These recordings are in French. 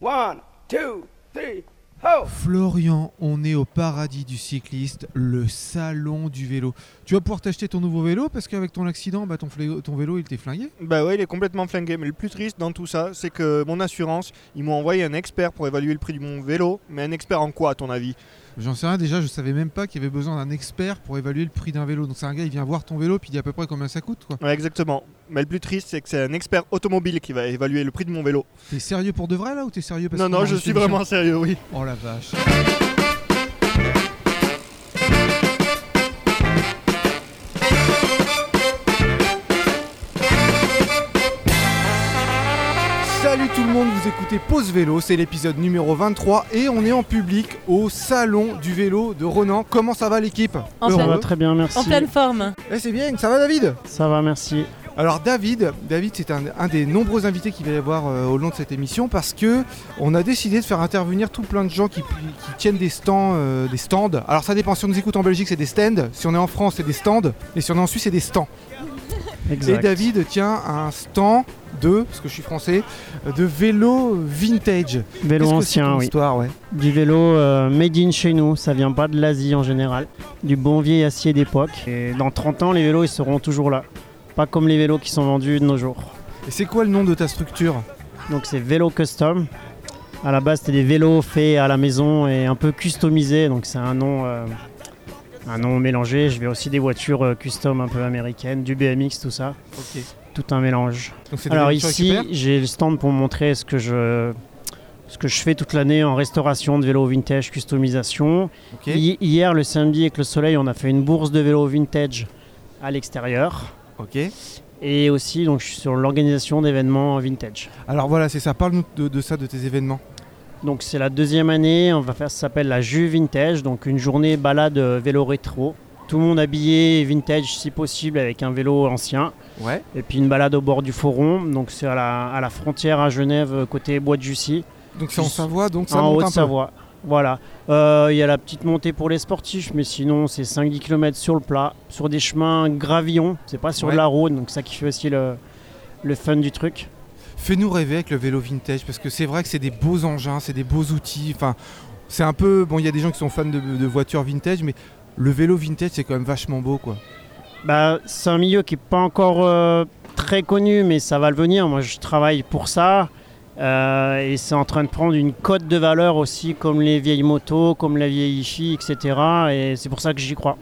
One, two, three, ho! Florian, on est au paradis du cycliste, le salon du vélo. Tu vas pouvoir t'acheter ton nouveau vélo parce qu'avec ton accident, bah, ton, fléau- ton vélo il t'est flingué. Bah ouais, il est complètement flingué. Mais le plus triste dans tout ça, c'est que mon assurance, ils m'ont envoyé un expert pour évaluer le prix de mon vélo. Mais un expert en quoi, à ton avis? J'en sais rien, déjà je savais même pas qu'il y avait besoin d'un expert pour évaluer le prix d'un vélo. Donc c'est un gars, il vient voir ton vélo puis il dit à peu près combien ça coûte quoi. Ouais, exactement. Mais le plus triste, c'est que c'est un expert automobile qui va évaluer le prix de mon vélo. T'es sérieux pour de vrai là ou t'es sérieux parce Non, qu'on non, je suis vraiment sérieux, oui. Oh la vache. Tout le monde, vous écoutez Pause Vélo, c'est l'épisode numéro 23 et on est en public au salon du vélo de Ronan. Comment ça va l'équipe? En Heureux pleine- Ça va très bien, merci. En pleine forme. Eh, c'est bien, ça va David? Ça va, merci. Alors David, David c'est un, un des nombreux invités qu'il va y avoir euh, au long de cette émission parce que on a décidé de faire intervenir tout plein de gens qui, qui tiennent des stands, euh, des stands. Alors ça dépend, si on nous écoute en Belgique c'est des stands, si on est en France c'est des stands, et si on est en Suisse c'est des stands. Exact. Et David tient un stand de, parce que je suis français, de vélo vintage. Vélo ancien, oui. histoire, ouais. Du vélo euh, made in chez nous, ça vient pas de l'Asie en général. Du bon vieil acier d'époque. Et dans 30 ans, les vélos, ils seront toujours là. Pas comme les vélos qui sont vendus de nos jours. Et c'est quoi le nom de ta structure Donc c'est vélo custom. À la base, c'était des vélos faits à la maison et un peu customisés. Donc c'est un nom, euh, un nom mélangé. Je vais aussi des voitures euh, custom un peu américaines, du BMX, tout ça. Tout un mélange. Donc Alors ici, j'ai le stand pour montrer ce que je, ce que je fais toute l'année en restauration de vélos vintage, customisation. Hi- Hier, le samedi, avec le soleil, on a fait une bourse de vélos vintage à l'extérieur. Ok. Et aussi, donc, je suis sur l'organisation d'événements vintage. Alors voilà, c'est ça. Parle-nous de, de ça, de tes événements. Donc c'est la deuxième année, on va faire, ça s'appelle la Jus Vintage, donc une journée balade euh, vélo rétro. Tout le monde habillé vintage si possible avec un vélo ancien. Ouais. Et puis une balade au bord du Foron, donc c'est à la, à la frontière à Genève, euh, côté Bois de Jussy. Donc c'est en Savoie, donc ça en monte un peu. Haute-Savoie. Voilà. Euh, Il y a la petite montée pour les sportifs, mais sinon c'est 5-10 km sur le plat, sur des chemins gravillons, c'est pas sur Ouais. de la route, donc ça qui fait aussi le, le fun du truc. Fais-nous rêver avec le vélo vintage parce que c'est vrai que c'est des beaux engins, c'est des beaux outils. Enfin, c'est un peu bon. Il y a des gens qui sont fans de, de voitures vintage, mais le vélo vintage c'est quand même vachement beau, quoi. Bah, c'est un milieu qui n'est pas encore euh, très connu, mais ça va le venir. Moi, je travaille pour ça. euh, et c'est en train de prendre une cote de valeur aussi, comme les vieilles motos, comme la vieille hi etc. Et c'est pour ça que j'y crois.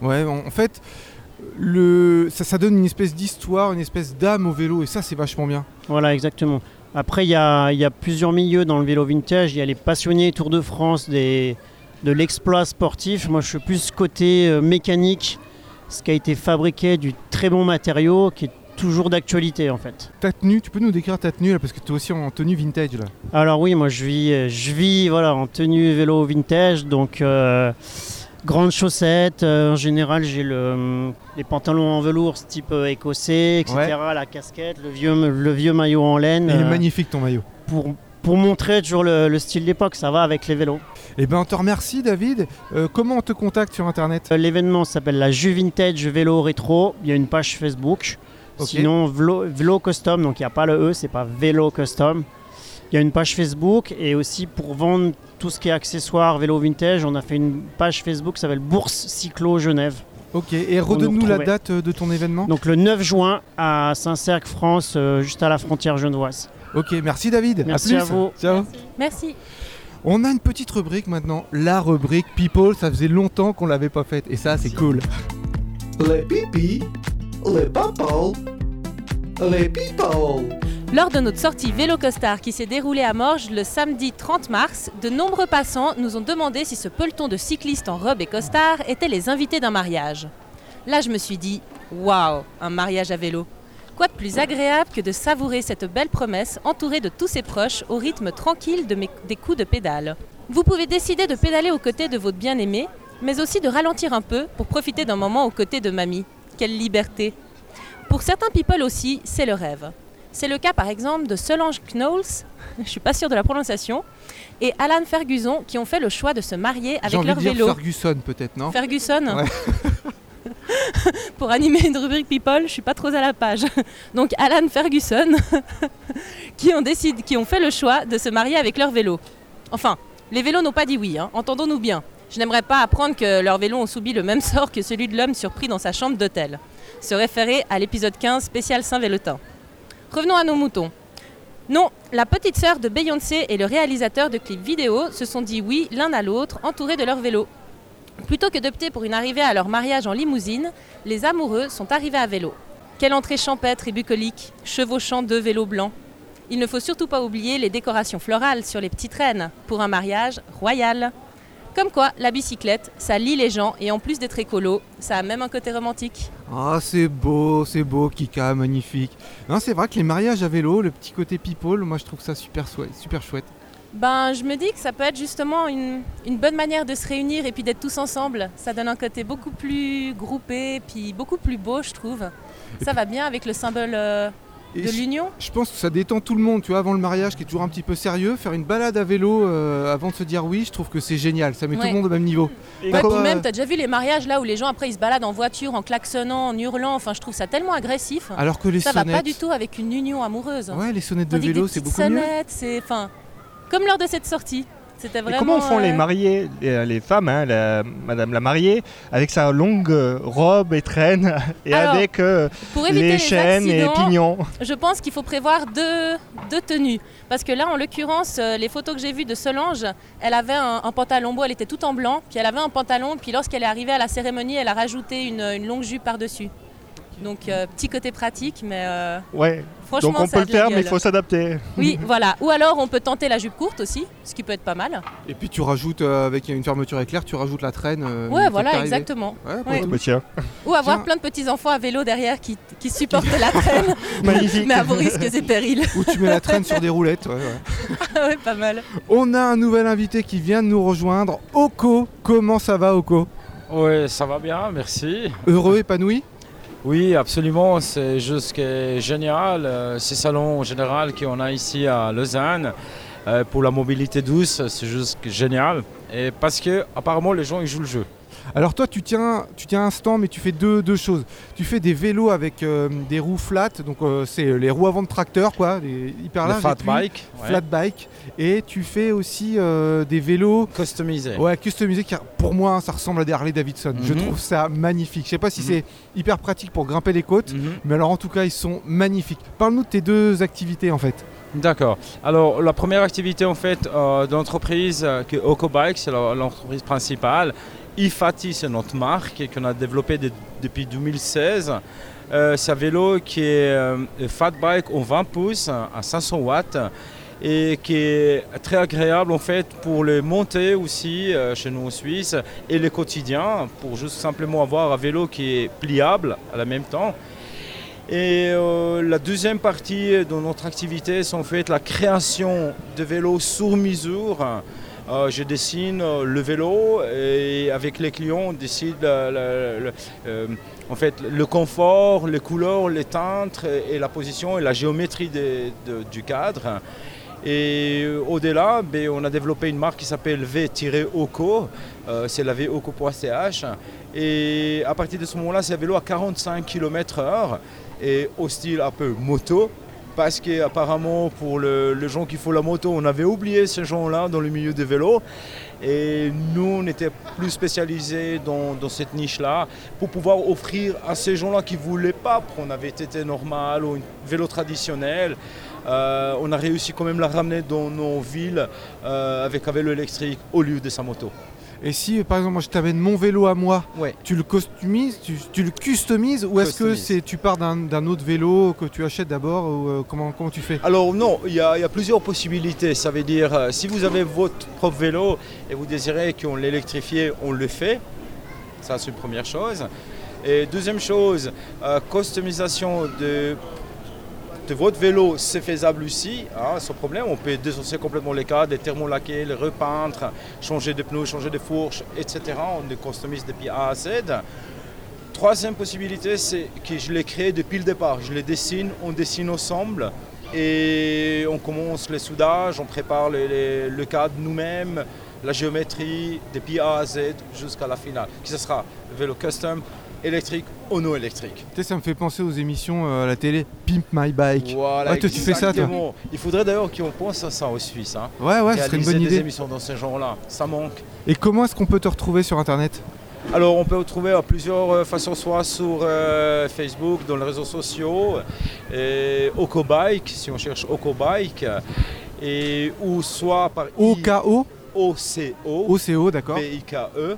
Ouais, en fait, le ça, ça donne une espèce d'histoire, une espèce d'âme au vélo, et ça c'est vachement bien. Voilà, exactement. Après, il y a, y a plusieurs milieux dans le vélo vintage. Il y a les passionnés Tour de France des, de l'exploit sportif. Moi, je suis plus côté euh, mécanique, ce qui a été fabriqué du très bon matériau, qui est toujours d'actualité en fait. Ta tenue, tu peux nous décrire ta tenue là, parce que tu es aussi en tenue vintage là. Alors oui, moi je vis, euh, je vis voilà, en tenue vélo vintage, donc euh, grandes chaussettes. euh, en général, j'ai le, les pantalons en velours type euh, écossais, etc. La casquette, le vieux, le vieux maillot en laine. Il est euh, magnifique ton maillot. pour, pour montrer toujours le, le style d'époque, ça va avec les vélos. Et ben on te remercie David. Euh, comment on te contacte sur internet? Euh, L'événement s'appelle la Jus Vintage Vélo Rétro. Il y a une page Facebook. Ok. Sinon, Vélo, Vélo Custom, donc il n'y a pas le E, c'est pas Vélo Custom. Il y a une page Facebook et aussi pour vendre tout ce qui est accessoires vélo vintage, on a fait une page Facebook qui s'appelle Bourse Cyclo Genève. Ok, et nous redonne-nous la date euh, de ton événement. Donc le 9 juin à Saint-Cergue, France, euh, juste à la frontière genevoise. Ok, merci David. Merci à, à plus. vous. Ciao. Merci. On a une petite rubrique maintenant, la rubrique People. Ça faisait longtemps qu'on l'avait pas faite, et ça c'est cool. Les pipis, les papas, les people. Lors de notre sortie Vélo Costard qui s'est déroulée à Morges le samedi 30 mars, de nombreux passants nous ont demandé si ce peloton de cyclistes en robe et costard étaient les invités d'un mariage. Là, je me suis dit, waouh, un mariage à vélo. Quoi de plus agréable que de savourer cette belle promesse entourée de tous ses proches au rythme tranquille des coups de pédale. Vous pouvez décider de pédaler aux côtés de votre bien-aimé, mais aussi de ralentir un peu pour profiter d'un moment aux côtés de mamie. Quelle liberté Pour certains people aussi, c'est le rêve. C'est le cas par exemple de Solange Knowles, je suis pas sûre de la prononciation, et Alan Ferguson qui ont fait le choix de se marier avec envie leur de dire vélo. Ferguson peut-être, non? Ferguson Ouais. pour animer une rubrique People, je suis pas trop à la page. Donc Alan Ferguson, qui ont, décidé, qui ont fait le choix de se marier avec leur vélo. Enfin, les vélos n'ont pas dit oui, hein, entendons-nous bien. Je n'aimerais pas apprendre que leurs vélos ont subi le même sort que celui de l'homme surpris dans sa chambre d'hôtel. Se référer à l'épisode 15 spécial Saint-Vélotin. Revenons à nos moutons. Non, la petite sœur de Beyoncé et le réalisateur de clips vidéo se sont dit oui l'un à l'autre, entourés de leur vélo. Plutôt que d'opter pour une arrivée à leur mariage en limousine, les amoureux sont arrivés à vélo. Quelle entrée champêtre et bucolique, chevauchant deux vélos blancs. Il ne faut surtout pas oublier les décorations florales sur les petites reines pour un mariage royal. Comme quoi, la bicyclette, ça lie les gens et en plus d'être écolo, ça a même un côté romantique. Ah, c'est beau, c'est beau, Kika, magnifique. Non, c'est vrai que les mariages à vélo, le petit côté people, moi je trouve ça super, chouette- super chouette. Ben, je me dis que ça peut être justement une, une bonne manière de se réunir et puis d'être tous ensemble. Ça donne un côté beaucoup plus groupé, puis beaucoup plus beau, je trouve. Ça va bien avec le symbole euh, Et de je- l'union. Je pense que ça détend tout le monde, tu vois, avant le mariage qui est toujours un petit peu sérieux, faire une balade à vélo euh, avant de se dire oui, je trouve que c'est génial, ça met tout le monde au même niveau. Et Ouais, puis même, t'as déjà vu les mariages là où les gens après ils se baladent en voiture, en klaxonnant, en hurlant. Enfin, je trouve ça tellement agressif. Alors que les ça va sonnettes. pas du tout avec une union amoureuse. Ouais, les sonnettes de Tandis vélo, c'est beaucoup mieux. sonnettes, c'est enfin comme lors de cette sortie. C'était Et vraiment. comment font les euh, mariés, les, les femmes, hein, la- Madame la mariée, avec sa longue euh, robe et traîne, et Alors, avec euh, Pour les les chaînes et pignons? je pense qu'il faut prévoir deux, deux tenues. Parce que là, en l'occurrence, euh, les photos que j'ai vues de Solange, elle avait un, un pantalon beau, elle était toute en blanc, puis elle avait un pantalon, puis lorsqu'elle est arrivée à la cérémonie, elle a rajouté une, une longue jupe par-dessus. Donc, euh, petit côté pratique, mais euh, Ouais, franchement, donc on ça peut le faire, mais il faut s'adapter. Oui, voilà. Ou alors, on peut tenter la jupe courte aussi, ce qui peut être pas mal. Et puis tu rajoutes, euh, avec une fermeture éclair, tu rajoutes la traîne. euh, ouais, voilà, exactement. Ouais, Ouais. Bah, tiens, Ou avoir Tiens. plein de petits-enfants à vélo derrière qui, qui supportent la traîne, magnifique. mais à vos risques et périls. Ou tu mets la traîne sur des roulettes. ouais, ouais. ouais, pas mal. On a un nouvel invité qui vient de nous rejoindre, Oko. Comment ça va, Oko? Oui, ça va bien, merci. Heureux, épanoui? Oui, absolument, c'est juste génial. euh, Ces salons général qu'on a ici à Lausanne euh, pour la mobilité douce, c'est juste génial. Et parce que apparemment les gens ils jouent le jeu. Alors toi, tu tiens, tu tiens un stand, mais tu fais deux, deux choses. Tu fais des vélos avec euh, des roues flat, donc euh, c'est les roues avant de tracteur, quoi, des hyper larges. puis bike, ouais, Flat bike. Et tu fais aussi euh, des vélos customisé. ouais, customisés. Qui, pour moi, ça ressemble à des Harley Davidson. Je Mhm. trouve ça magnifique. Je sais pas si Mhm. c'est hyper pratique pour grimper les côtes, Mhm. mais alors en tout cas, ils sont magnifiques. Parle-nous de tes deux activités en fait. D'accord. Alors la première activité en fait euh, de l'entreprise euh, que OcoBike, c'est la- l'entreprise principale. IFATI, c'est notre marque qu'on a développée de- depuis 2016. Euh, c'est un vélo qui est euh, fat bike en 20 pouces à 500 watts et qui est très agréable en fait pour les montées aussi euh, chez nous en Suisse et les quotidiens pour juste simplement avoir un vélo qui est pliable à la même temps. Et euh, la deuxième partie de notre activité, c'est en fait la création de vélos sur mesure. Euh, je dessine euh, le vélo et avec les clients, on décide euh, en fait, le confort, les couleurs, les teintes et, la position et la géométrie du cadre. Et au-delà, ben, on a développé une marque qui s'appelle V-OCO, c'est la voco.ch. Et à partir de ce moment-là, c'est un vélo à 45 km/h et au style un peu moto. Parce qu'apparemment, pour le- les gens qui font la moto, on avait oublié ces gens-là dans le milieu des vélos. Et nous, on était plus spécialisés dans, dans cette niche-là pour pouvoir offrir à ces gens-là qui ne voulaient pas prendre un VTT normal ou un vélo traditionnel. euh, on a réussi quand même à la ramener dans nos villes euh, avec un vélo électrique au lieu de sa moto. Et si par exemple moi je t'amène mon vélo à moi, Ouais. tu le costumises, tu, tu le customises ou est-ce que c'est tu pars d'un autre vélo que tu achètes d'abord ou euh, comment, comment tu fais? Alors non, il y, a il y a plusieurs possibilités. Ça veut dire, euh, si vous avez votre propre vélo et vous désirez qu'on l'électrifie, on le fait. Ça, c'est une première chose. Et deuxième chose, euh, customisation de, votre vélo, c'est faisable aussi, hein, sans problème. On peut désosser complètement les cadres, les thermolaquer, les repeindre, changer de pneus, changer de fourche, etc. On les customise depuis A à Z. Troisième possibilité, c'est que je l'ai créé depuis le départ. Je les dessine, on dessine ensemble et on commence les soudages, on prépare le cadre nous-mêmes, la géométrie depuis A à Z jusqu'à la finale. Que ce sera? Vélo custom électrique ou non électrique. Tu sais, ça me fait penser aux émissions euh, à la télé Pimp My Bike. Voilà, Ouais, toi, tu fais ça, toi. Il faudrait d'ailleurs qu'on pense à ça aux Suisses. Hein. Ouais, ouais, ce serait une bonne des idée. émissions dans ce genre-là, ça manque. Et comment est-ce qu'on peut te retrouver sur internet? Alors on peut trouver à plusieurs euh, façons, soit sur euh, Facebook, dans les réseaux sociaux, et OcoBike, si on cherche OcoBike, et, ou soit par OKO OCO, OCO, d'accord. B-I-K-E,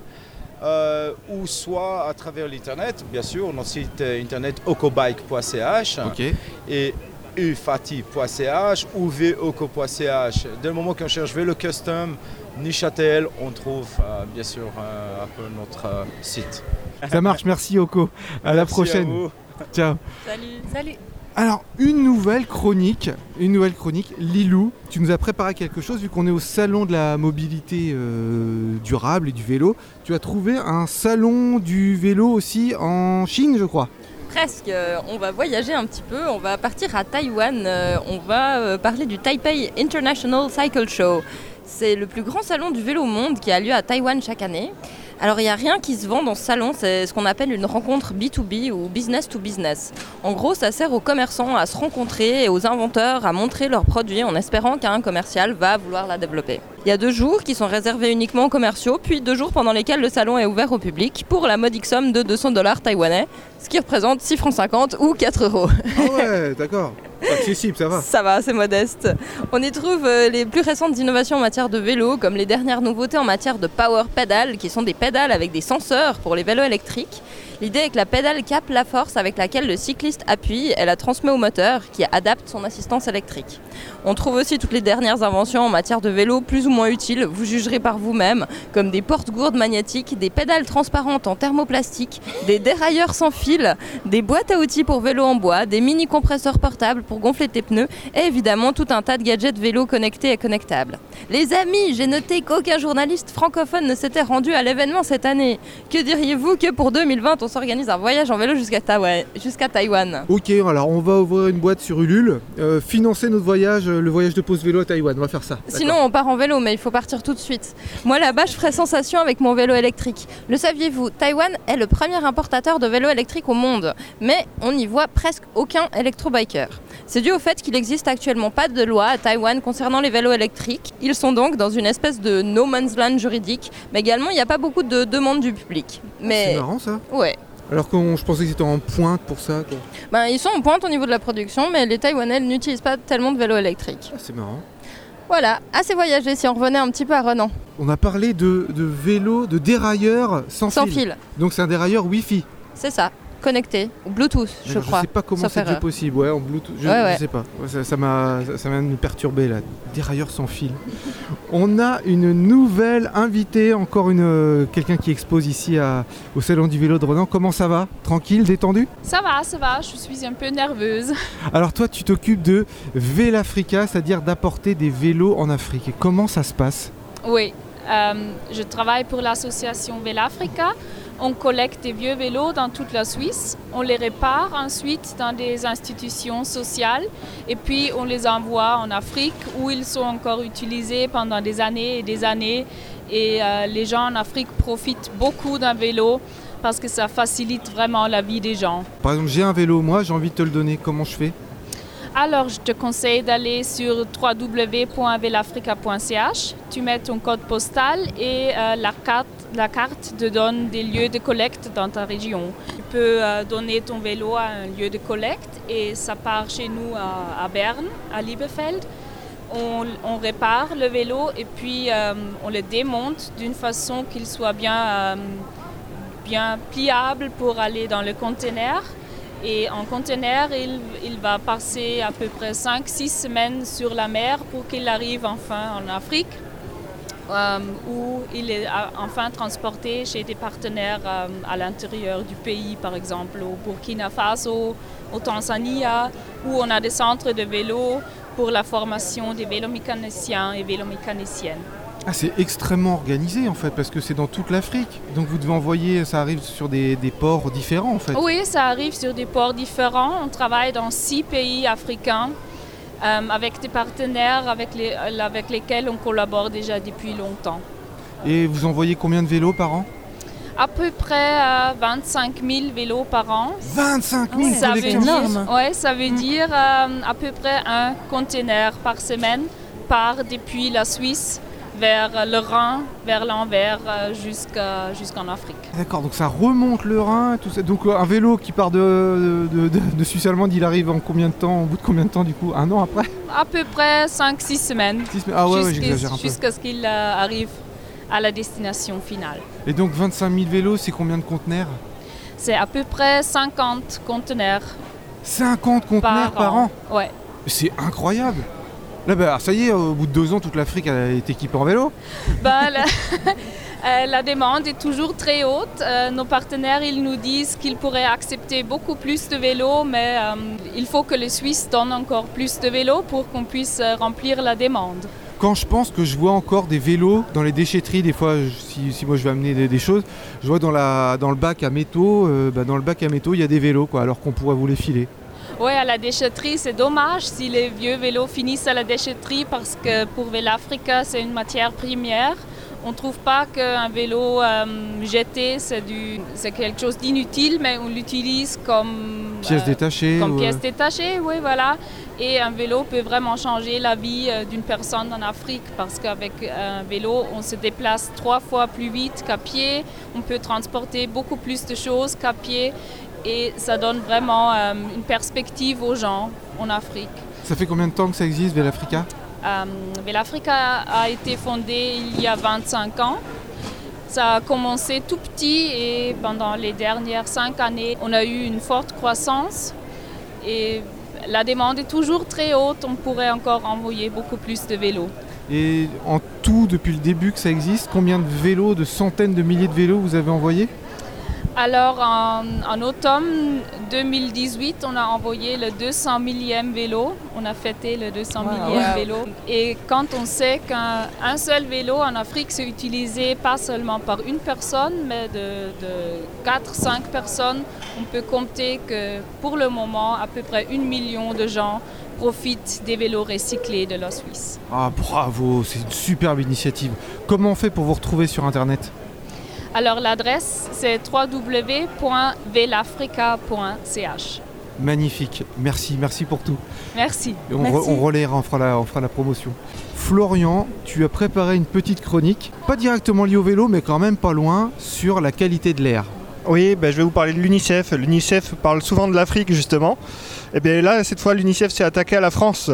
euh, ou soit à travers l'internet, bien sûr, notre site internet ocobike.ch Ok. et ufati.ch ou voco.ch. Dès le moment qu'on cherche vélo custom, Nichatel, on trouve euh, bien sûr euh, un peu notre euh, site. Ça marche, merci Oko. À la prochaine. vous. Ciao. Salut. Salut. Alors, une nouvelle chronique, une nouvelle chronique. Lilou, tu nous as préparé quelque chose vu qu'on est au salon de la mobilité euh, durable et du vélo. Tu as trouvé un salon du vélo aussi en Chine, je crois. Presque, euh, on va voyager un petit peu, on va partir à Taïwan, euh, on va parler du Taipei International Cycle Show. C'est le plus grand salon du vélo au monde qui a lieu à Taïwan chaque année. Alors il n'y a rien qui se vend dans ce salon, c'est ce qu'on appelle une rencontre B2B ou business to business. En gros, ça sert aux commerçants à se rencontrer et aux inventeurs à montrer leurs produits en espérant qu'un commercial va vouloir la développer. Il y a deux jours qui sont réservés uniquement aux commerciaux, puis deux jours pendant lesquels le salon est ouvert au public pour la modique somme de 200 dollars taïwanais, ce qui représente 6 francs 50 ou 4 euros. Ah ouais, d'accord. Accessible, ça va. Ça va, c'est modeste. On y trouve euh, les plus récentes innovations en matière de vélo, comme les dernières nouveautés en matière de power pedal, qui sont des pédales avec des senseurs pour les vélos électriques. L'idée est que la pédale capte la force avec laquelle le cycliste appuie et la transmet au moteur, qui adapte son assistance électrique. On trouve aussi toutes les dernières inventions en matière de vélo, plus ou moins utiles, vous jugerez par vous-même, comme des porte-gourdes magnétiques, des pédales transparentes en thermoplastique, des dérailleurs sans fil, des boîtes à outils pour vélo en bois, des mini-compresseurs portables pour gonfler tes pneus, et évidemment tout un tas de gadgets vélo connectés et connectables. Les amis, j'ai noté qu'aucun journaliste francophone ne s'était rendu à l'événement cette année. Que diriez-vous que pour 2020, on s'organise un voyage en vélo jusqu'à Taïwan, jusqu'à Taïwan Ok, alors on va ouvrir une boîte sur Ulule, euh, financer notre voyage, euh, le voyage de pause vélo à Taïwan. On va faire ça. Sinon, on part en vélo, mais il faut partir tout de suite. Moi, là-bas, je ferai sensation avec mon vélo électrique. Le saviez-vous Taïwan est le premier importateur de vélos électriques au monde, mais on n'y voit presque aucun électrobiker. C'est dû au fait qu'il n'existe actuellement pas de loi à Taïwan concernant les vélos électriques. Ils sont donc dans une espèce de no man's land juridique, mais également, il n'y a pas beaucoup de demandes du public. C'est Mais marrant ça. ouais. Alors que je pensais qu'ils étaient en pointe pour ça. quoi. Ben, ils sont en pointe au niveau de la production, mais les Taïwanais n'utilisent pas tellement de vélos électriques. Ah, c'est marrant. Voilà, assez voyagé si on revenait un petit peu à Renan. On a parlé de, de vélo, de dérailleur sans, Sans fil. fil, Donc c'est un dérailleur Wi-Fi. c'est ça. Connecté, ou Bluetooth, je Alors, crois. sais pas comment c'est possible. Ouais, en Bluetooth. Je, Ouais, ouais. je sais pas. Ça, m'a, ça, ça vient de nous perturber là. Dérailleur sans fil. On a une nouvelle invitée, encore une euh, quelqu'un qui expose ici à- au salon du vélo de Renan. Comment ça va? Tranquille, détendu? Ça va, ça va, je suis un peu nerveuse. Alors toi, tu t'occupes de Vélafrica, c'est-à-dire d'apporter des vélos en Afrique. Et comment ça se passe? Oui, euh, je travaille pour l'association Vélafrica. On collecte des vieux vélos dans toute la Suisse. On les répare ensuite dans des institutions sociales et puis on les envoie en Afrique où ils sont encore utilisés pendant des années et des années. Et euh, les gens en Afrique profitent beaucoup d'un vélo parce que ça facilite vraiment la vie des gens. Par exemple, j'ai un vélo, moi, j'ai envie de te le donner. Comment je fais? Alors, je te conseille d'aller sur www.velafrica.ch. Tu mets ton code postal et euh, la, carte, la carte te donne des lieux de collecte dans ta région. Tu peux euh, donner ton vélo à un lieu de collecte et ça part chez nous à, Berne, à Liebefeld. On, répare le vélo et puis euh, on le démonte d'une façon qu'il soit bien, euh, bien pliable pour aller dans le conteneur. Et en conteneur, il, va passer à peu près 5-6 semaines sur la mer pour qu'il arrive enfin en Afrique, où il est euh, enfin transporté chez des partenaires euh, à l'intérieur du pays, par exemple au Burkina Faso, au Tanzania, où on a des centres de vélo pour la formation des vélomécaniciens et vélomécaniciennes. Ah, c'est extrêmement organisé en fait, parce que c'est dans toute l'Afrique. Donc vous devez envoyer, ça arrive sur des, des ports différents en fait. Oui, ça arrive sur des ports différents. On travaille dans six pays africains euh, avec des partenaires avec, les, euh, avec lesquels on collabore déjà depuis longtemps. Et vous envoyez combien de vélos par an? À peu près euh, 25 000 vélos par an. 25 000 Ça veut dire, ouais, ça veut dire euh, à peu près un conteneur par semaine part depuis la Suisse vers le Rhin, vers l'Anvers, euh, jusqu'à- jusqu'en Afrique. D'accord, donc ça remonte le Rhin, tout ça. Donc euh, un vélo qui part de, de, de- de Suisse allemande, il arrive en combien de temps Au bout de combien de temps du coup? Un an après? À peu près 5-6 semaines. Six semaines Ah ouais, j'exagère un peu. Jusqu'à ce qu'il euh, arrive à la destination finale. Et donc 25 000 vélos, c'est combien de conteneurs? C'est à peu près 50 conteneurs 50 conteneurs par, par, an. Ouais. C'est incroyable Là, bah, ça y est, au bout de deux ans, toute l'Afrique est équipée en vélo. La, euh, la demande est toujours très haute. Euh, nos partenaires, ils nous disent qu'ils pourraient accepter beaucoup plus de vélos, mais euh, il faut que les Suisses donnent encore plus de vélos pour qu'on puisse remplir la demande. Quand je pense que je vois encore des vélos dans les déchetteries, des fois, je- si, si moi je vais amener des, des choses, je vois dans, la, dans le bac à métaux, bah, dans le bac à métaux, il y a des vélos, quoi, alors qu'on pourrait vous les filer. Oui, à la déchetterie, c'est dommage si les vieux vélos finissent à la déchetterie parce que pour Velafrica, c'est une matière première. On ne trouve pas qu'un vélo euh, jeté, c'est du- c'est quelque chose d'inutile, mais on l'utilise comme, Pièces euh, détachées. comme ou, euh, pièce détachée, oui, voilà. Et un vélo peut vraiment changer la vie d'une personne en Afrique parce qu'avec un vélo, on se déplace trois fois plus vite qu'à pied. On peut transporter beaucoup plus de choses qu'à pied. Et ça donne vraiment euh, une perspective aux gens en Afrique. Ça fait combien de temps que ça existe, Velafrica Euh, Velafrica a été fondée il y a 25 ans. Ça a commencé tout petit et pendant les dernières cinq années, on a eu une forte croissance. Et la demande est toujours très haute. On pourrait encore envoyer beaucoup plus de vélos. Et en tout, depuis le début que ça existe, combien de vélos, de centaines de milliers de vélos vous avez envoyés? Alors en, en automne 2018, on a envoyé le 200 millième vélo. On a fêté le 200 millième vélo. Et quand on sait qu'un un seul vélo en Afrique, c'est utilisé pas seulement par une personne, mais de, de 4-5 personnes, on peut compter que pour le moment, à peu près un million de gens profitent des vélos recyclés de la Suisse. Ah bravo, c'est une superbe initiative. Comment on fait pour vous retrouver sur Internet? Alors l'adresse, c'est www.velafrica.ch. Magnifique, merci, merci pour tout. Merci. Et on, re- on relayera, on fera, la, on fera la promotion. Florian, tu as préparé une petite chronique, pas directement liée au vélo, mais quand même pas loin, sur la qualité de l'air. Oui, ben, je vais vous parler de l'UNICEF. L'UNICEF parle souvent de l'Afrique, justement. Et bien là, cette fois, l'UNICEF s'est attaqué à la France.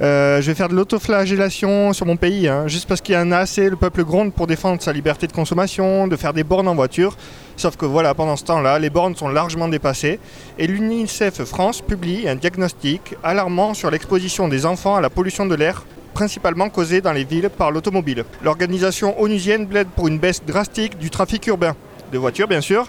Euh, je vais faire de l'autoflagellation sur mon pays, hein, juste parce qu'il y en a assez. Le peuple gronde pour défendre sa liberté de consommation, de faire des bornes en voiture. Sauf que voilà, pendant ce temps-là, les bornes sont largement dépassées. Et l'UNICEF France publie un diagnostic alarmant sur l'exposition des enfants à la pollution de l'air principalement causée dans les villes par l'automobile. L'organisation onusienne plaide pour une baisse drastique du trafic urbain, de voitures bien sûr,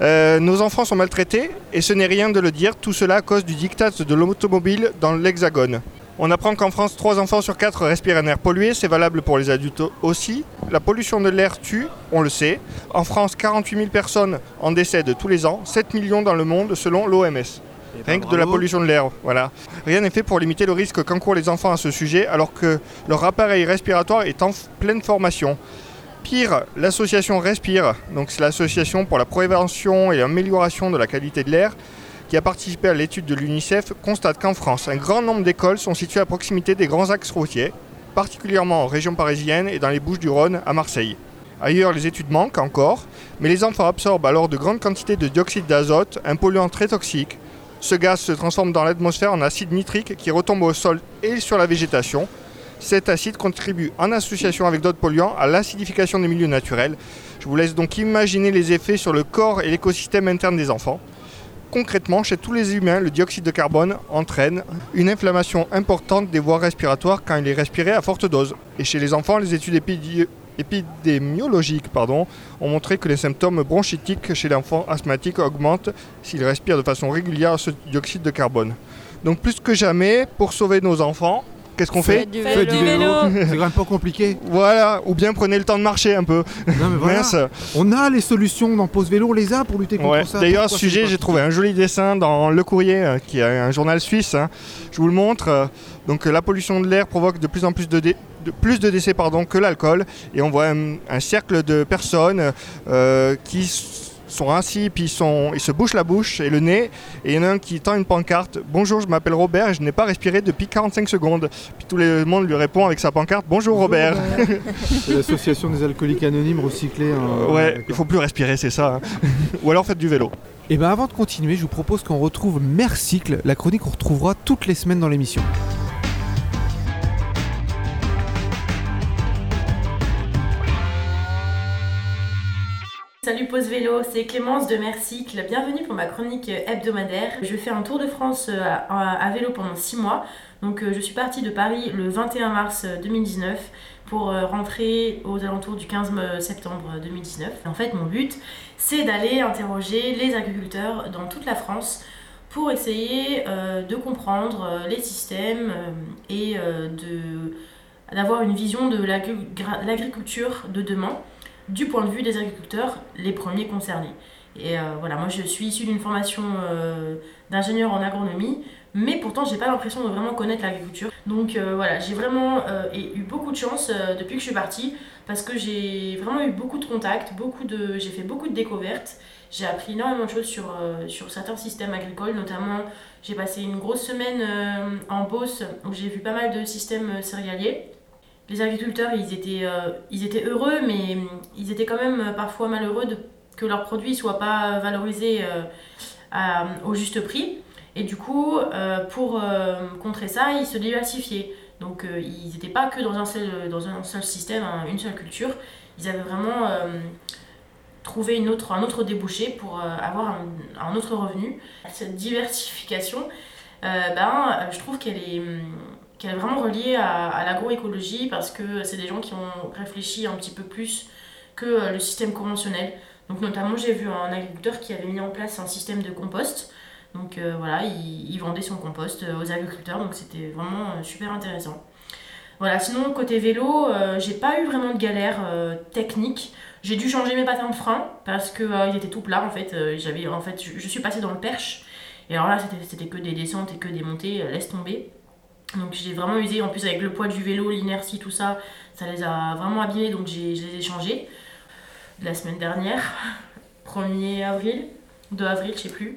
euh, nos enfants sont maltraités et ce n'est rien de le dire, tout cela à cause du diktat de l'automobile dans l'Hexagone. On apprend qu'en France, 3 enfants sur 4 respirent un air pollué, c'est valable pour les adultes aussi. La pollution de l'air tue, on le sait. En France, 48 000 personnes en décèdent tous les ans, 7 millions dans le monde selon l'OMS. Rien que de la pollution de l'air, voilà. Rien n'est fait pour limiter le risque qu'encourent les enfants à ce sujet alors que leur appareil respiratoire est en pleine formation. Pire, l'association Respire, donc l'association pour la prévention et l'amélioration de la qualité de l'air, qui a participé à l'étude de l'UNICEF, constate qu'en France, un grand nombre d'écoles sont situées à proximité des grands axes routiers, particulièrement en région parisienne et dans les Bouches-du-Rhône à Marseille. Ailleurs, les études manquent encore, mais les enfants absorbent alors de grandes quantités de dioxyde d'azote, un polluant très toxique. Ce gaz se transforme dans l'atmosphère en acide nitrique qui retombe au sol et sur la végétation. Cet acide contribue en association avec d'autres polluants à l'acidification des milieux naturels. Je vous laisse donc imaginer les effets sur le corps et l'écosystème interne des enfants. Concrètement, chez tous les humains, le dioxyde de carbone entraîne une inflammation importante des voies respiratoires quand il est respiré à forte dose. Et chez les enfants, les études épidémiologiques ont montré que les symptômes bronchitiques chez l'enfant asthmatique augmentent s'il respire de façon régulière ce dioxyde de carbone. Donc plus que jamais, pour sauver nos enfants, qu'est-ce qu'on fait du Faites du vélo, c'est quand même pas compliqué. Voilà, ou bien prenez le temps de marcher un peu. Non, mais voilà. Mince. On a les solutions dans Pause Vélo, on les a pour lutter contre Ouais. ça. D'ailleurs, à ce sujet, j'ai trouvé un joli dessin dans Le Courrier, euh, qui est un journal suisse. hein. Je vous le montre. Euh, Donc, euh, la pollution de l'air provoque de plus en plus de, dé- de, plus de décès pardon, que l'alcool. Et on voit un, un cercle de personnes euh, qui sont assis, puis ils, sont, ils se bouchent la bouche et le nez. Et il y en a un qui tend une pancarte Bonjour, je m'appelle Robert et je n'ai pas respiré depuis 45 secondes. Puis tout le monde lui répond avec sa pancarte Bonjour, Robert. L'association des alcooliques anonymes recyclés. hein. ouais, D'accord. il faut plus respirer, c'est ça. hein. Ou alors faites du vélo. Et bien avant de continuer, je vous propose qu'on retrouve Mercycle, la chronique qu'on retrouvera toutes les semaines dans l'émission. Salut Pause Vélo, c'est Clémence de Mercycle. Bienvenue pour ma chronique hebdomadaire. Je fais un tour de France euh, à, vélo pendant 6 mois. Donc euh, je suis partie de Paris le 21 mars 2019 pour euh, rentrer aux alentours du 15 septembre 2019. En fait, mon but, c'est d'aller interroger les agriculteurs dans toute la France pour essayer de comprendre les systèmes et d'avoir une vision de l'agriculture de demain du point de vue des agriculteurs, les premiers concernés. Et euh, voilà, moi je suis issue d'une formation euh, d'ingénieur en agronomie, mais pourtant j'ai pas l'impression de vraiment connaître l'agriculture. Donc euh, voilà, j'ai vraiment eu beaucoup de chance depuis que je suis partie, parce que j'ai vraiment eu beaucoup de contacts, beaucoup de, j'ai fait beaucoup de découvertes. J'ai appris énormément de choses sur, sur certains systèmes agricoles, notamment j'ai passé une grosse semaine en Beauce où j'ai vu pas mal de systèmes céréaliers. Les agriculteurs, ils étaient, euh, ils étaient heureux, mais hum, ils étaient quand même euh, parfois malheureux que leurs produits ne soient pas valorisés euh, au juste prix. Et du coup, pour contrer ça, ils se diversifiaient. Donc ils n'étaient pas que dans un seul, dans un seul système, hein, une seule culture. Ils avaient vraiment trouvé une autre, un autre débouché pour avoir un, un autre revenu. Cette diversification, ben, je trouve qu'elle est, qu'elle est vraiment reliée à, l'agroécologie parce que c'est des gens qui ont réfléchi un petit peu plus que euh, le système conventionnel. Donc notamment j'ai vu un agriculteur qui avait mis en place un système de compost. Donc euh, voilà, il, il vendait son compost euh, aux agriculteurs, donc c'était vraiment super intéressant. Voilà, sinon côté vélo, j'ai pas eu vraiment de galère technique. J'ai dû changer mes patins de frein parce que ils étaient tout plats en fait. En fait, je, je suis passée dans le perche et alors là c'était que des descentes et que des montées, laisse tomber. Donc j'ai vraiment usé en plus avec le poids du vélo, l'inertie, tout ça, ça les a vraiment abîmés donc je les ai changés. La semaine dernière, 1er avril, 2 avril, je sais plus.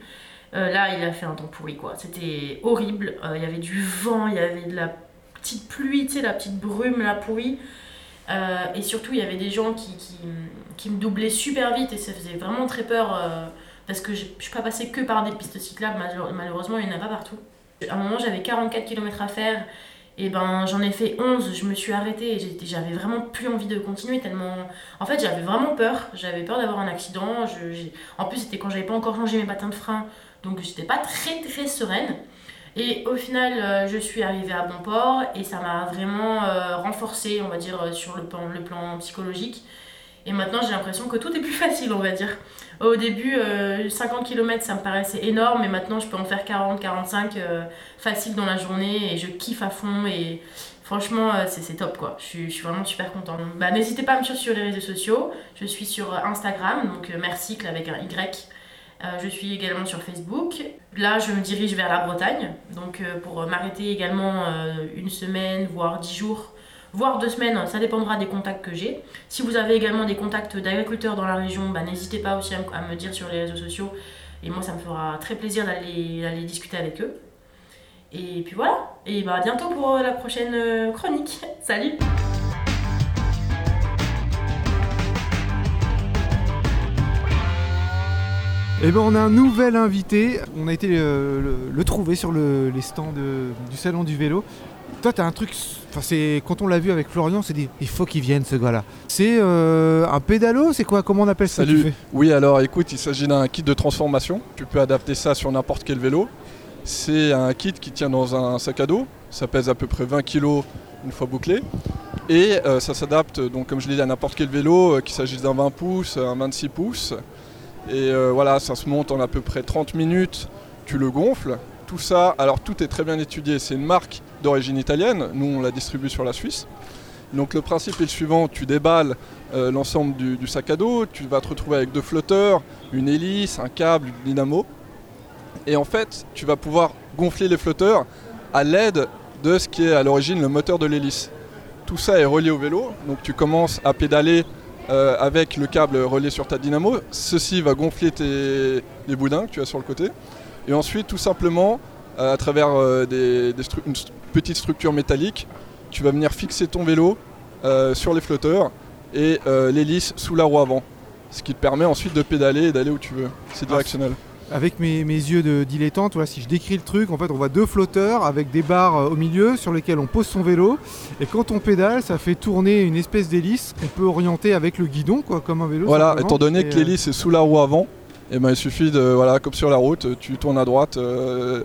Euh, là, il a fait un temps pourri quoi. C'était horrible. Euh, Il y avait du vent, il y avait de la petite pluie, tu sais, la petite brume, la pourrie. Euh, et surtout, il y avait des gens qui, qui, qui me doublaient super vite et ça faisait vraiment très peur parce que je je suis pas passée que par des pistes cyclables, malheure- malheureusement, il n'y en a pas partout. À un moment, j'avais 44 km à faire et ben j'en ai fait 11, je me suis arrêtée et j'avais vraiment plus envie de continuer tellement. En fait, j'avais vraiment peur, j'avais peur d'avoir un accident. En plus, c'était quand j'avais pas encore changé mes patins de frein, donc j'étais pas très très sereine. Et au final, euh, je suis arrivée à bon port et ça m'a vraiment euh, renforcée, on va dire, euh, sur le plan psychologique. Et maintenant, j'ai l'impression que tout est plus facile, on va dire. Au début, euh, 50 km, ça me paraissait énorme, mais maintenant, je peux en faire 40, 45 euh, facile dans la journée et je kiffe à fond. Et franchement, euh, c'est top, quoi. Je suis, vraiment super contente. Bah, N'hésitez pas à me suivre sur les réseaux sociaux. Je suis sur Instagram, donc euh, Mercycle avec un Y. Euh, je suis également sur Facebook. Là, je me dirige vers la Bretagne, donc euh, pour m'arrêter également euh, une semaine, voire dix jours, voire deux semaines, ça dépendra des contacts que j'ai. Si vous avez également des contacts d'agriculteurs dans la région, bah, n'hésitez pas aussi à, me- dire sur les réseaux sociaux. Et moi, ça me fera très plaisir d'aller discuter avec eux. Et puis voilà, et bah, à bientôt pour euh, la prochaine euh, chronique. Salut Eh ben on a un nouvel invité. On a été euh, le, trouver sur le- les stands du salon du vélo. Toi, t'as un truc. Enfin, c'est quand on l'a vu avec Florian, c'est dit il faut qu'il vienne ce gars-là. C'est euh, un pédalo, c'est quoi? Comment on appelle ça Salut. Oui, alors écoute, il s'agit d'un kit de transformation. Tu peux adapter ça sur n'importe quel vélo. C'est un kit qui tient dans un sac à dos. Ça pèse à peu près 20 kg une fois bouclé. Et euh, ça s'adapte, donc comme je l'ai dit, à n'importe quel vélo, euh, qu'il s'agisse d'un 20 pouces, un 26 pouces. Et voilà, ça se monte en à peu près 30 minutes. Tu le gonfles. Tout ça, alors tout est très bien étudié. C'est une marque d'origine italienne. Nous, on la distribue sur la Suisse. Donc le principe est le suivant, tu déballes euh, l'ensemble du, sac à dos, tu vas te retrouver avec deux flotteurs, une hélice, un câble, une dynamo. Et en fait, tu vas pouvoir gonfler les flotteurs à l'aide de ce qui est à l'origine le moteur de l'hélice. tout ça est relié au vélo. Donc tu commences à pédaler euh, avec le câble relié sur ta dynamo. Ceci va gonfler tes, boudins que tu as sur le côté. Et ensuite, tout simplement, euh, à travers des, des petite structure métallique, tu vas venir fixer ton vélo euh, sur les flotteurs et euh, l'hélice sous la roue avant. Ce qui te permet ensuite de pédaler et d'aller où tu veux. C'est directionnel. Avec mes, mes yeux de dilettante, voilà, si je décris le truc, en fait, on voit deux flotteurs avec des barres euh, au milieu sur lesquelles on pose son vélo. Et quand on pédale, ça fait tourner une espèce d'hélice qu'on peut orienter avec le guidon, quoi, comme un vélo. Voilà, étant donné que l'hélice est sous la roue avant, et ben il suffit de, voilà, comme sur la route, tu tournes à droite, euh,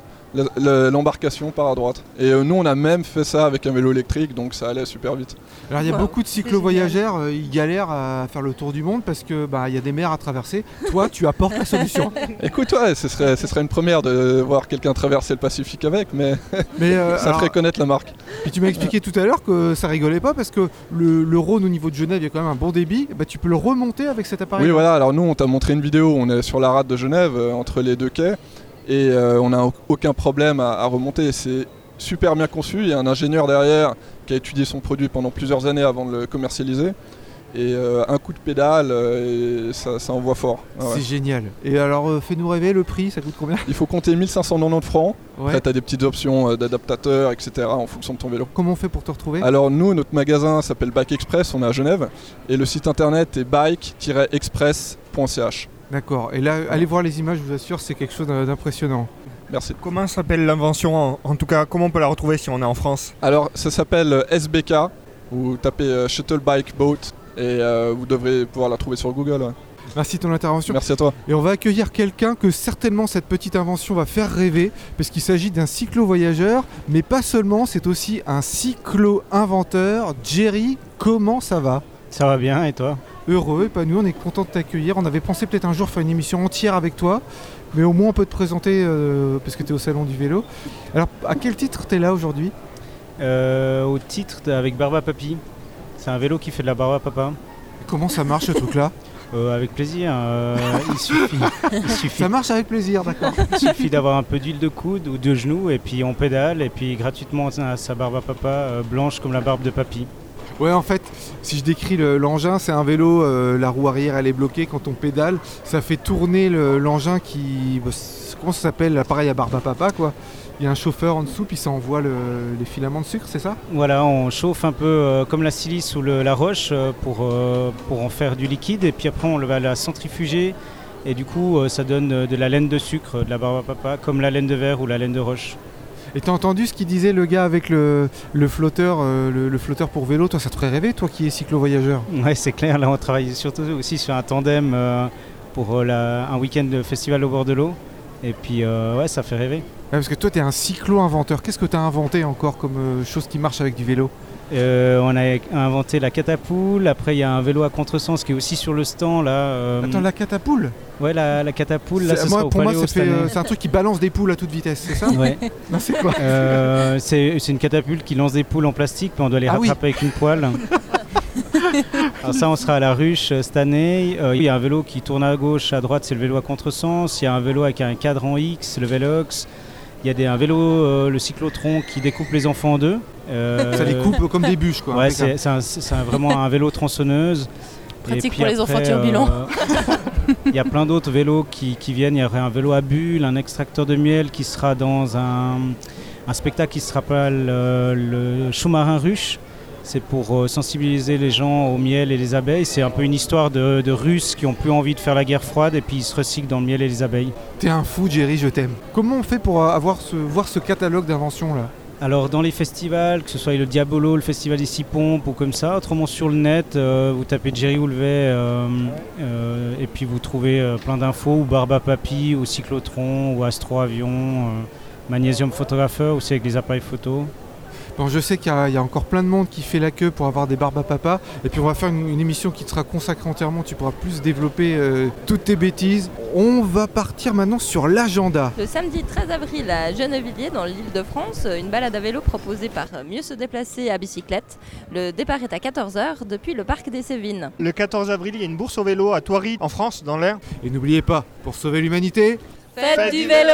l'embarcation part à droite. Et euh, nous, on a même fait ça avec un vélo électrique, donc ça allait super vite. Alors il y a Wow, beaucoup de cyclo-voyageurs, euh, ils galèrent à faire le tour du monde parce que bah il y a des mers à traverser. Toi, tu apportes la solution. Écoute, ouais, ce serait, ce serait une première de voir quelqu'un traverser le Pacifique avec, mais Mais euh, ça alors, ferait connaître la marque. puis tu m'as expliqué tout à l'heure que ça rigolait pas parce que le, le Rhône au niveau de Genève, il y a quand même un bon débit. Bah, tu peux le remonter avec cet appareil. Oui, voilà, alors nous, on t'a montré une vidéo, on est sur la rade de Genève, euh, entre les deux quais, et euh, on n'a au- aucun problème à, à remonter. C'est super bien conçu, il y a un ingénieur derrière qui a étudié son produit pendant plusieurs années avant de le commercialiser. Et euh, un coup de pédale, euh, et ça, ça envoie fort. Ah ouais. C'est génial. Et alors, euh, fais-nous rêver, le prix, ça coûte combien? Il faut compter 1590 francs. Ouais. Après, tu as des petites options d'adaptateurs, etc. en fonction de ton vélo. Comment on fait pour te retrouver? Alors, nous, notre magasin s'appelle Bike Express, on est à Genève. Et le site internet est bike-express.ch. D'accord. Et là, allez voir les images, je vous assure, c'est quelque chose d'impressionnant. Merci. Comment s'appelle l'invention en, en tout cas, comment on peut la retrouver si on est en France? Alors, ça s'appelle euh, SBK. Vous tapez euh, Shuttle Bike Boat et euh, vous devrez pouvoir la trouver sur Google. ouais. Merci de ton intervention. Merci à toi. Et on va accueillir quelqu'un que certainement cette petite invention va faire rêver, parce qu'il s'agit d'un cyclo-voyageur, mais pas seulement, c'est aussi un cyclo-inventeur. Jerry, comment ça va? Ça va bien et toi? Heureux, épanoui, on est content de t'accueillir. On avait pensé peut-être un jour faire une émission entière avec toi, mais au moins on peut te présenter, euh, parce que tu es au salon du vélo. Alors, à quel titre tu es là aujourd'hui? Euh, Au titre avec Barba Papi. C'est un vélo qui fait de la barbe à papa. Comment ça marche ce truc-là? Euh, avec plaisir. euh, il suffit, il suffit, Ça marche avec plaisir, d'accord. il suffit d'avoir un peu d'huile de coude ou de genou et puis on pédale et puis gratuitement on a sa barbe à papa euh, blanche comme la barbe de papy. Ouais, en fait, si je décris le- l'engin, c'est un vélo, euh, la roue arrière elle est bloquée quand on pédale, ça fait tourner le- l'engin qui. bah, comment ça s'appelle L'appareil à barbe à papa, quoi. Il y a un chauffeur en dessous, puis ça envoie le- les filaments de sucre, c'est ça? Voilà, on chauffe un peu euh, comme la silice ou la roche euh, pour, pour en faire du liquide et puis après on va la centrifuger et du coup ça donne de la laine de sucre, de la barbe à papa, comme la laine de verre ou la laine de roche. Et t'as entendu ce qu'il disait le gars avec le, flotteur, euh, le, flotteur pour vélo? Toi, ça te ferait rêver, toi qui es cyclo-voyageur? Ouais, c'est clair, là on travaille surtout aussi sur un tandem euh, pour euh, un week-end de festival au bord de l'eau et puis euh, ouais, ça fait rêver. Ouais, Parce que toi, t'es un cyclo-inventeur. Qu'est-ce que t'as inventé encore comme euh, chose qui marche avec du vélo? Euh, on a inventé la catapoule, après il y a un vélo à contresens qui est aussi sur le stand là. euh, Attends, la catapoule? Ouais, la, la catapoule, là C'est- ce moi, sera au Pour moi, euh, c'est un truc qui balance des poules à toute vitesse, c'est ça? Ouais. C'est quoi? C'est une catapulte qui lance des poules en plastique, puis on doit les Ah oui. rattraper avec une poêle. Alors ça, on sera à la ruche euh, cette année. Euh, il y a un vélo qui tourne à gauche, à droite, c'est le vélo à contresens. Il y a un vélo avec un cadran X, le Velox. Il y a des, un vélo, euh, le cyclotron, qui découpe les enfants en deux. Euh, Ça les coupe comme des bûches, quoi. Ouais, c'est un- un- vraiment un vélo tronçonneuse. Pratique pour les enfants après, turbulents. euh, Il y a plein d'autres vélos qui, qui viennent. Il y aurait un vélo à bulles, un extracteur de miel qui sera dans un, un spectacle qui se rappelle euh, le Sous-marin ruche. C'est pour euh, sensibiliser les gens au miel et les abeilles. C'est un peu une histoire de, de Russes qui ont plus envie de faire la guerre froide et puis ils se recyclent dans le miel et les abeilles. T'es un fou, Jerry, je t'aime. Comment on fait pour euh, avoir ce, voir ce catalogue d'inventions là? Alors dans les festivals, que ce soit le Diabolo, le festival des Six Pompes ou comme ça, autrement sur le net, euh, vous tapez Jerry Houlvet euh, euh, et puis vous trouvez plein d'infos, ou Barba Papy, ou Cyclotron, ou Astro Avion, Magnésium Photographeur aussi avec des appareils photo. Bon, je sais qu'il y, a- il y a encore plein de monde qui fait la queue pour avoir des barbes à papa. Et puis on va faire une, une émission qui te sera consacrée entièrement. Tu pourras plus développer euh, toutes tes bêtises. On va partir maintenant sur l'agenda. Le samedi 13 avril à Gennevilliers, dans l'île de France, une balade à vélo proposée par Mieux se déplacer à bicyclette. Le départ est à 14h depuis le parc des Sévines. Le 14 avril, il y a une bourse au vélo à Thoiry, en France, dans l'air. Et n'oubliez pas, pour sauver l'humanité, Faites du vélo